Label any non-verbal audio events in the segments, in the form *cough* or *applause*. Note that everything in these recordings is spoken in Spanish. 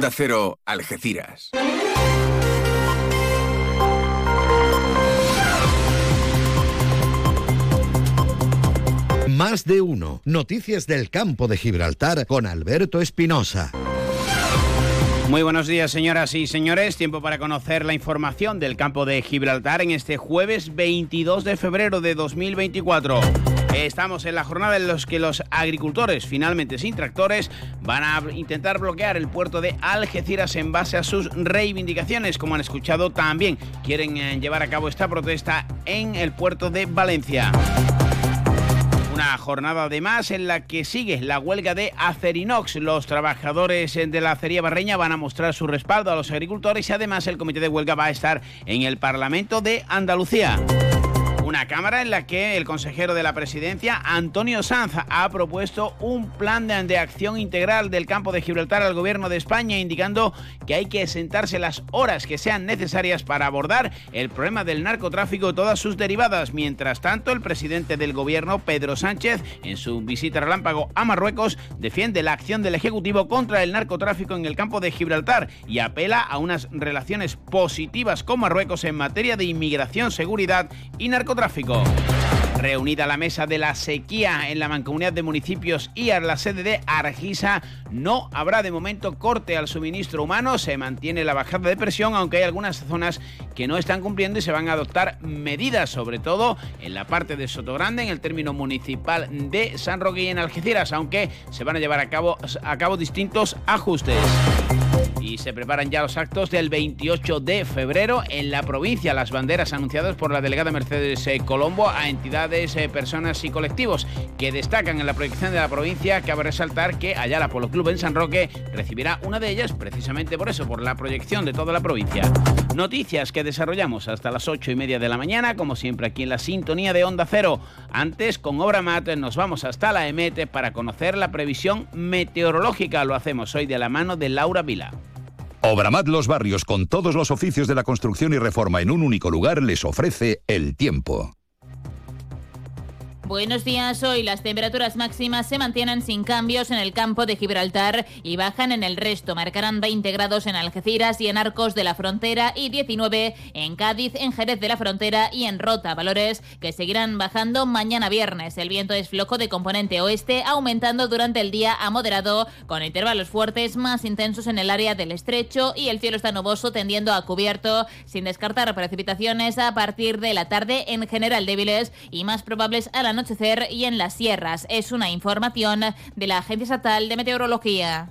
Onda Cero, Algeciras. Más de uno. Noticias del campo de Gibraltar con Alberto Espinosa. Muy buenos días, señoras y señores. Tiempo para conocer la información del campo de Gibraltar en este jueves 22 de febrero de 2024. Estamos en la jornada en la que los agricultores, finalmente sin tractores, van a intentar bloquear el puerto de Algeciras en base a sus reivindicaciones. Como han escuchado, también quieren eh, llevar a cabo esta protesta en el puerto de Valencia. Una jornada además en la que sigue la huelga de Acerinox. Los trabajadores de la acería barreña van a mostrar su respaldo a los agricultores y además el comité de huelga va a estar en el Parlamento de Andalucía. Una cámara en la que el consejero de la presidencia, Antonio Sanz, ha propuesto un plan de, acción integral del campo de Gibraltar al gobierno de España, indicando que hay que sentarse las horas que sean necesarias para abordar el problema del narcotráfico y todas sus derivadas. Mientras tanto, el presidente del gobierno, Pedro Sánchez, en su visita relámpago a Marruecos, defiende la acción del Ejecutivo contra el narcotráfico en el campo de Gibraltar y apela a unas relaciones positivas con Marruecos en materia de inmigración, seguridad y narcotráfico Reunida la mesa de la sequía en la Mancomunidad de Municipios y a la sede de Argisa, no habrá de momento corte al suministro humano, se mantiene la bajada de presión, aunque hay algunas zonas que no están cumpliendo y se van a adoptar medidas, sobre todo en la parte de Sotogrande, en el término municipal de San Roque y en Algeciras, aunque se van a llevar a cabo, a cabo distintos ajustes y se preparan ya los actos del 28 de febrero en la provincia. Las banderas anunciadas por la delegada Mercedes eh, Colombo a entidades, eh, personas y colectivos que destacan en la proyección de la provincia. Cabe resaltar que Ayala Polo Club en San Roque recibirá una de ellas precisamente por eso, por la proyección de toda la provincia. Noticias que desarrollamos hasta las 8 y media de la mañana, como siempre aquí en la sintonía de Onda Cero. Antes, con Obra Mat, nos vamos hasta la EMET para conocer la previsión meteorológica. Lo hacemos hoy de la mano de Laura Vila. Obramat Los Barrios, con todos los oficios de la construcción y reforma en un único lugar, les ofrece el tiempo. Buenos días. Hoy las temperaturas máximas se mantienen sin cambios en el campo de Gibraltar y bajan en el resto. Marcarán 20 grados en Algeciras y en Arcos de la Frontera y 19 en Cádiz, en Jerez de la Frontera y en Rota. Valores que seguirán bajando mañana viernes. El viento es flojo de componente oeste, aumentando durante el día a moderado, con intervalos fuertes más intensos en el área del estrecho y el cielo está nuboso tendiendo a cubierto, sin descartar precipitaciones a partir de la tarde en general débiles y más probables a la noche anochecer y en las sierras. Es una información de la Agencia Estatal de Meteorología.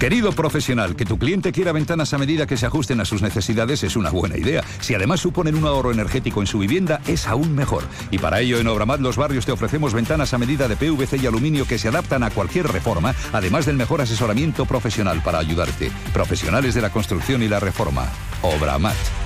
Querido profesional, que tu cliente quiera ventanas a medida que se ajusten a sus necesidades es una buena idea. Si además suponen un ahorro energético en su vivienda, es aún mejor. Y para ello en Obramat Los Barrios te ofrecemos ventanas a medida de PVC y aluminio que se adaptan a cualquier reforma, además del mejor asesoramiento profesional para ayudarte. Profesionales de la construcción y la reforma. Obramat.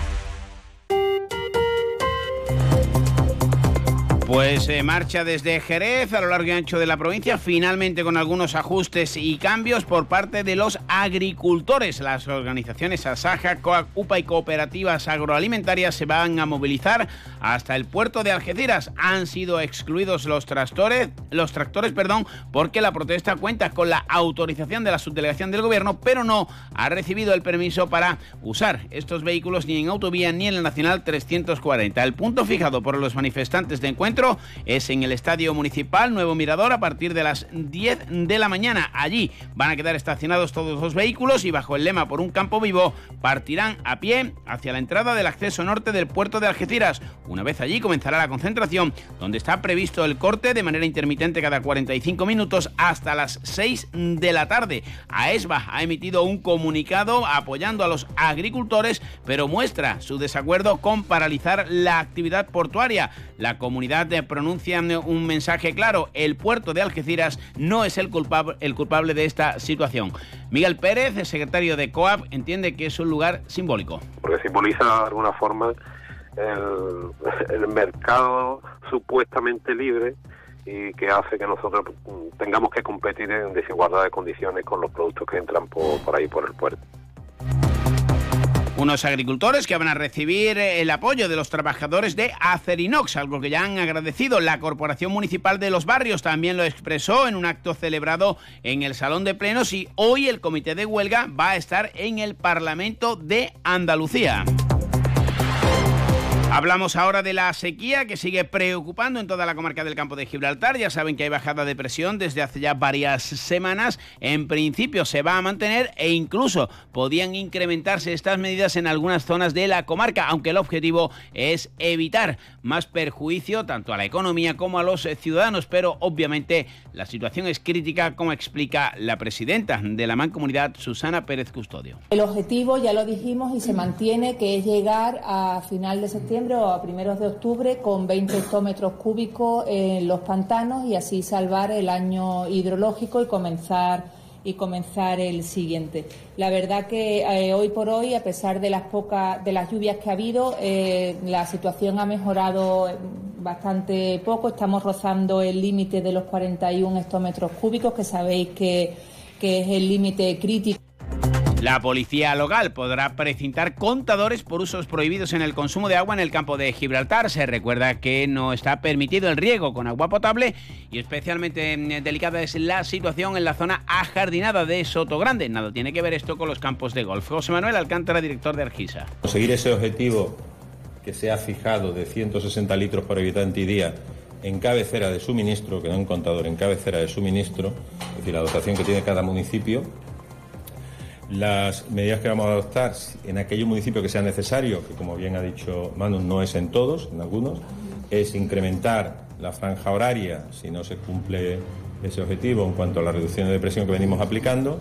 Pues eh, marcha desde Jerez a lo largo y ancho de la provincia, finalmente con algunos ajustes y cambios por parte de los agricultores. Las organizaciones Asaja, COAC, UPA y cooperativas agroalimentarias se van a movilizar hasta el puerto de Algeciras. Han sido excluidos los tractores, los tractores, perdón, porque la protesta cuenta con la autorización de la subdelegación del gobierno, pero no ha recibido el permiso para usar estos vehículos ni en autovía ni en la Nacional 340. El punto fijado por los manifestantes de encuentro es en el Estadio Municipal Nuevo Mirador a partir de las 10 de la mañana. Allí van a quedar estacionados todos los vehículos y bajo el lema por un campo vivo partirán a pie hacia la entrada del acceso norte del puerto de Algeciras. Una vez allí comenzará la concentración, donde está previsto el corte de manera intermitente cada 45 minutos hasta las 6 de la tarde. AESBA ha emitido un comunicado apoyando a los agricultores, pero muestra su desacuerdo con paralizar la actividad portuaria. La comunidad pronuncian un mensaje claro, el puerto de Algeciras no es el culpable, el culpable de esta situación. Miguel Pérez, el secretario de COAP, entiende que es un lugar simbólico. Porque simboliza de alguna forma *laughs* el, mercado supuestamente libre y que hace que nosotros tengamos que competir en desigualdad de condiciones con los productos que entran por, por ahí por el puerto. Unos agricultores que van a recibir el apoyo de los trabajadores de Acerinox, algo que ya han agradecido. La Corporación Municipal de los Barrios también lo expresó en un acto celebrado en el Salón de Plenos y hoy el comité de huelga va a estar en el Parlamento de Andalucía. Hablamos ahora de la sequía que sigue preocupando en toda la comarca del campo de Gibraltar. Ya saben que hay bajada de presión desde hace ya varias semanas. En principio se va a mantener e incluso podían incrementarse estas medidas en algunas zonas de la comarca, aunque el objetivo es evitar más perjuicio tanto a la economía como a los ciudadanos. Pero obviamente la situación es crítica, como explica la presidenta de la Mancomunidad, Susana Pérez Custodio. El objetivo, ya lo dijimos, y se mantiene, que es llegar a final de septiembre a primeros de octubre con 20 hectómetros cúbicos en los pantanos y así salvar el año hidrológico y comenzar y comenzar el siguiente. La verdad que eh, hoy por hoy, a pesar de las pocas de las lluvias que ha habido, eh, la situación ha mejorado bastante poco. Estamos rozando el límite de los 41 hectómetros cúbicos, que sabéis que, que es el límite crítico. La policía local podrá precintar contadores por usos prohibidos en el consumo de agua en el campo de Gibraltar. Se recuerda que no está permitido el riego con agua potable y especialmente mm, delicada es la situación en la zona ajardinada de Soto Grande. Nada tiene que ver esto con los campos de golf. José Manuel Alcántara, director de Argisa. Conseguir ese objetivo que se ha fijado de 160 litros por habitante y día en cabecera de suministro, que no en contador, en cabecera de suministro, es decir, la dotación que tiene cada municipio, las medidas que vamos a adoptar en aquellos municipios que sean necesarios, que como bien ha dicho Manu, no es en todos, en algunos, es incrementar la franja horaria si no se cumple ese objetivo en cuanto a las reducciones de presión que venimos aplicando.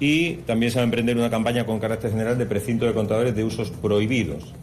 Y también se va a emprender una campaña con carácter general de precinto de contadores de usos prohibidos.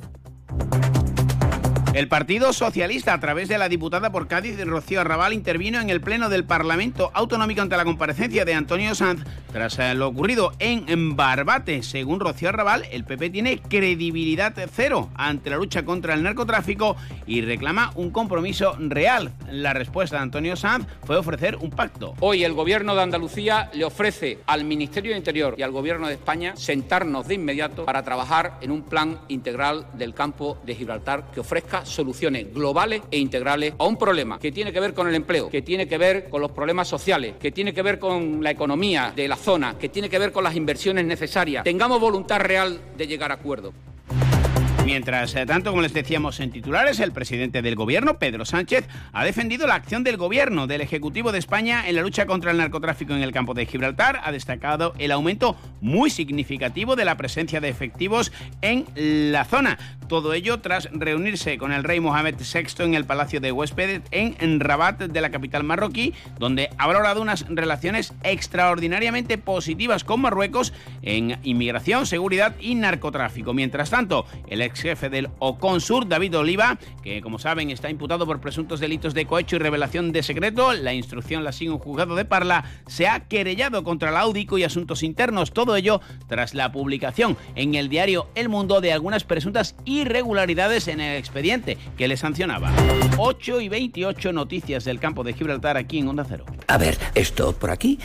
El Partido Socialista, a través de la diputada por Cádiz, Rocío Arrabal, intervino en el Pleno del Parlamento Autonómico ante la comparecencia de Antonio Sanz tras eh, lo ocurrido en Barbate. Según Rocío Arrabal, el PP tiene credibilidad cero ante la lucha contra el narcotráfico y reclama un compromiso real. La respuesta de Antonio Sanz fue ofrecer un pacto. Hoy el Gobierno de Andalucía le ofrece al Ministerio de Interior y al Gobierno de España sentarnos de inmediato para trabajar en un plan integral del campo de Gibraltar que ofrezca soluciones globales e integrales a un problema que tiene que ver con el empleo, que tiene que ver con los problemas sociales, que tiene que ver con la economía de la zona, que tiene que ver con las inversiones necesarias. Tengamos voluntad real de llegar a acuerdos. Mientras eh, tanto, como les decíamos en titulares, el presidente del gobierno, Pedro Sánchez, ha defendido la acción del gobierno del Ejecutivo de España en la lucha contra el narcotráfico en el campo de Gibraltar. Ha destacado el aumento muy significativo de la presencia de efectivos en la zona. Todo ello tras reunirse con el rey Mohamed VI en el Palacio de Huéspedes en Rabat de la capital marroquí, donde ha valorado unas relaciones extraordinariamente positivas con Marruecos en inmigración, seguridad y narcotráfico. Mientras tanto, el ex jefe del Oconsur, David Oliva, que como saben está imputado por presuntos delitos de cohecho y revelación de secreto. La instrucción la sigue un juzgado de Parla. Se ha querellado contra la Audico y Asuntos Internos. Todo ello tras la publicación en el diario El Mundo de algunas presuntas irregularidades en el expediente que le sancionaba. 8 y 28 noticias del campo de Gibraltar aquí en Onda Cero. A ver, esto por aquí.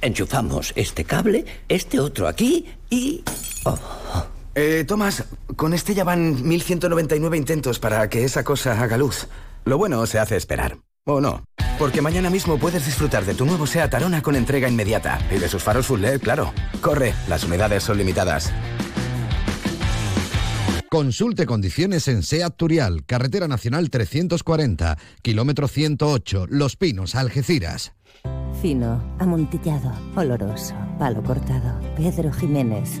Enchufamos este cable, este otro aquí y... Oh. Eh, Tomás, con este ya van 1199 intentos para que esa cosa haga luz. Lo bueno se hace esperar. ¿O no? Porque mañana mismo puedes disfrutar de tu nuevo SEAT Arona con entrega inmediata. Y de sus faros full LED, claro. Corre, las unidades son limitadas. Consulte condiciones en SEAT Turial, Carretera Nacional 340, kilómetro 108, Los Pinos, Algeciras. Fino, amontillado, oloroso, palo cortado. Pedro Jiménez.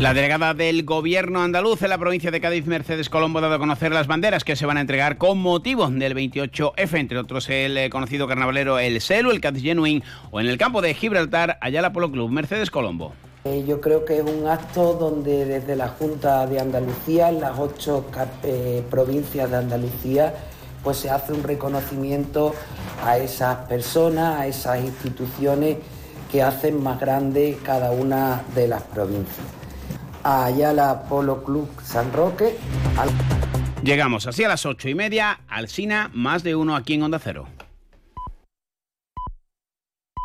La delegada del gobierno andaluz en la provincia de Cádiz, Mercedes Colombo, ha dado a conocer las banderas que se van a entregar con motivo del 28F, entre otros el eh, conocido carnavalero El Selu, el Cádiz Genuine o en el campo de Gibraltar, Ayala Polo Club. Mercedes Colombo. Eh, yo creo que es un acto donde desde la Junta de Andalucía, en las ocho eh, provincias de Andalucía, pues se hace un reconocimiento a esas personas, a esas instituciones que hacen más grande cada una de las provincias. A Ayala Polo Club San Roque. Llegamos así a las ocho y media al SINA, más de uno aquí en Onda Cero.